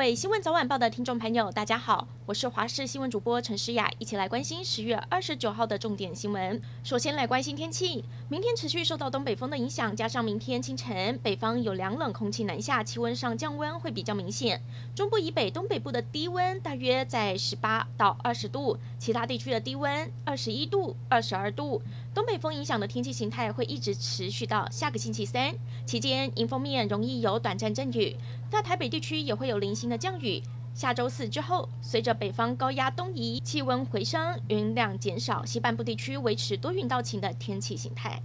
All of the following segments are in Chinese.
位新闻早晚报的听众朋友，大家好，我是华视新闻主播陈诗雅，一起来关心十月二十九号的重点新闻。首先来关心天气，明天持续受到东北风的影响，加上明天清晨北方有凉冷空气南下，气温上降温会比较明显。中部以北、东北部的低温大约在十八到二十度，其他地区的低温二十一度、二十二度。东北风影响的天气形态会一直持续到下个星期三，期间迎风面容易有短暂阵雨，在台北地区也会有零星的降雨。下周四之后，随着北方高压东移，气温回升，云量减少，西半部地区维持多云到晴的天气形态。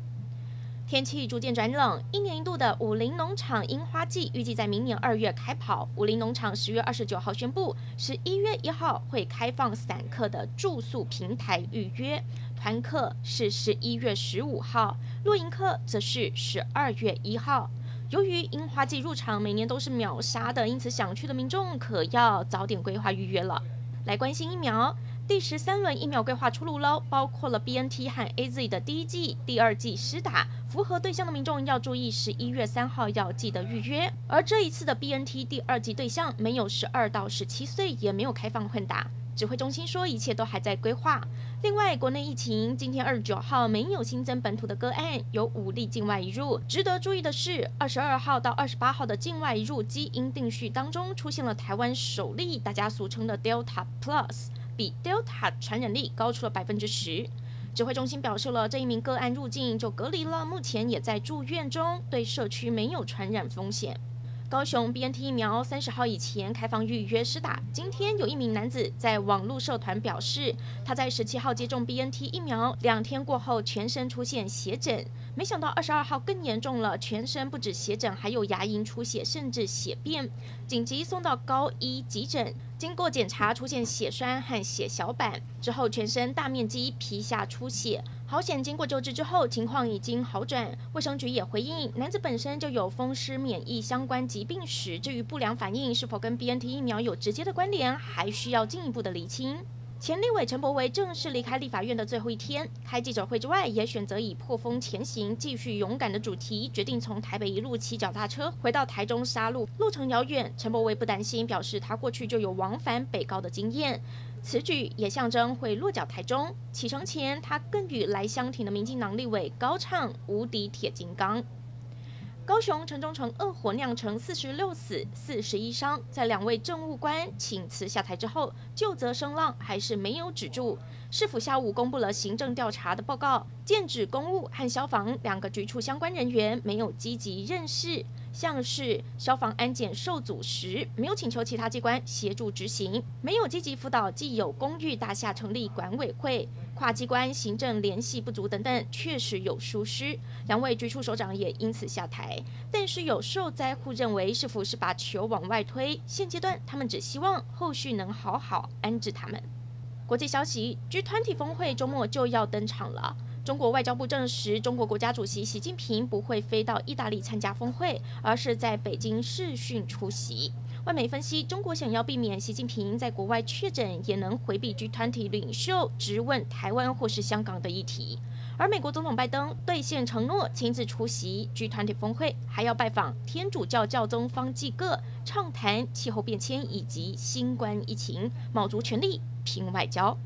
天气逐渐转冷，一年一度的武陵农场樱花季预计在明年二月开跑。武陵农场十月二十九号宣布，十一月一号会开放散客的住宿平台预约，团客是十一月十五号，露营客则是十二月一号。由于樱花季入场每年都是秒杀的，因此想去的民众可要早点规划预约了。来关心疫苗，第十三轮疫苗规划出炉喽，包括了 BNT 和 AZ 的第一季、第二季施打，符合对象的民众要注意，十一月三号要记得预约。而这一次的 BNT 第二季对象没有十二到十七岁，也没有开放混打。指挥中心说，一切都还在规划。另外，国内疫情今天二十九号没有新增本土的个案，有五例境外移入。值得注意的是，二十二号到二十八号的境外移入基因定序当中，出现了台湾首例，大家俗称的 Delta Plus，比 Delta 传染力高出了百分之十。指挥中心表示了，这一名个案入境就隔离了，目前也在住院中，对社区没有传染风险。高雄 BNT 疫苗三十号以前开放预约施打。今天有一名男子在网络社团表示，他在十七号接种 BNT 疫苗，两天过后全身出现血疹，没想到二十二号更严重了，全身不止血疹，还有牙龈出血，甚至血便，紧急送到高医急诊。经过检查，出现血栓和血小板，之后全身大面积皮下出血。好险，经过救治之后，情况已经好转。卫生局也回应，男子本身就有风湿免疫相关疾病史，至于不良反应是否跟 BNT 疫苗有直接的关联，还需要进一步的厘清。前立委陈柏惟正式离开立法院的最后一天，开记者会之外，也选择以破风前行、继续勇敢的主题，决定从台北一路骑脚踏车回到台中杀戮。路程遥远，陈柏惟不担心，表示他过去就有往返北高的经验。此举也象征会落脚台中。启程前，他更与来相挺的民进党立委高唱“无敌铁金刚”。高雄城中城恶火酿成四十六死四十一伤，在两位政务官请辞下台之后，究责声浪还是没有止住。市府下午公布了行政调查的报告，剑指公务和消防两个局处相关人员没有积极认识。像是消防安检受阻时，没有请求其他机关协助执行，没有积极辅导既有公寓大厦成立管委会，跨机关行政联系不足等等，确实有疏失。两位局处首长也因此下台。但是有受灾户认为，是否是把球往外推？现阶段他们只希望后续能好好安置他们。国际消息：G20 峰会周末就要登场了。中国外交部证实，中国国家主席习近平不会飞到意大利参加峰会，而是在北京视讯出席。外媒分析，中国想要避免习近平在国外确诊，也能回避 G20 领袖质问台湾或是香港的议题。而美国总统拜登兑现承诺，亲自出席 G 团体峰会，还要拜访天主教教宗方济各，畅谈气候变迁以及新冠疫情，卯足全力拼外交。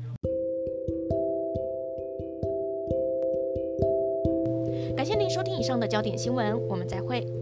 感谢您收听以上的焦点新闻，我们再会。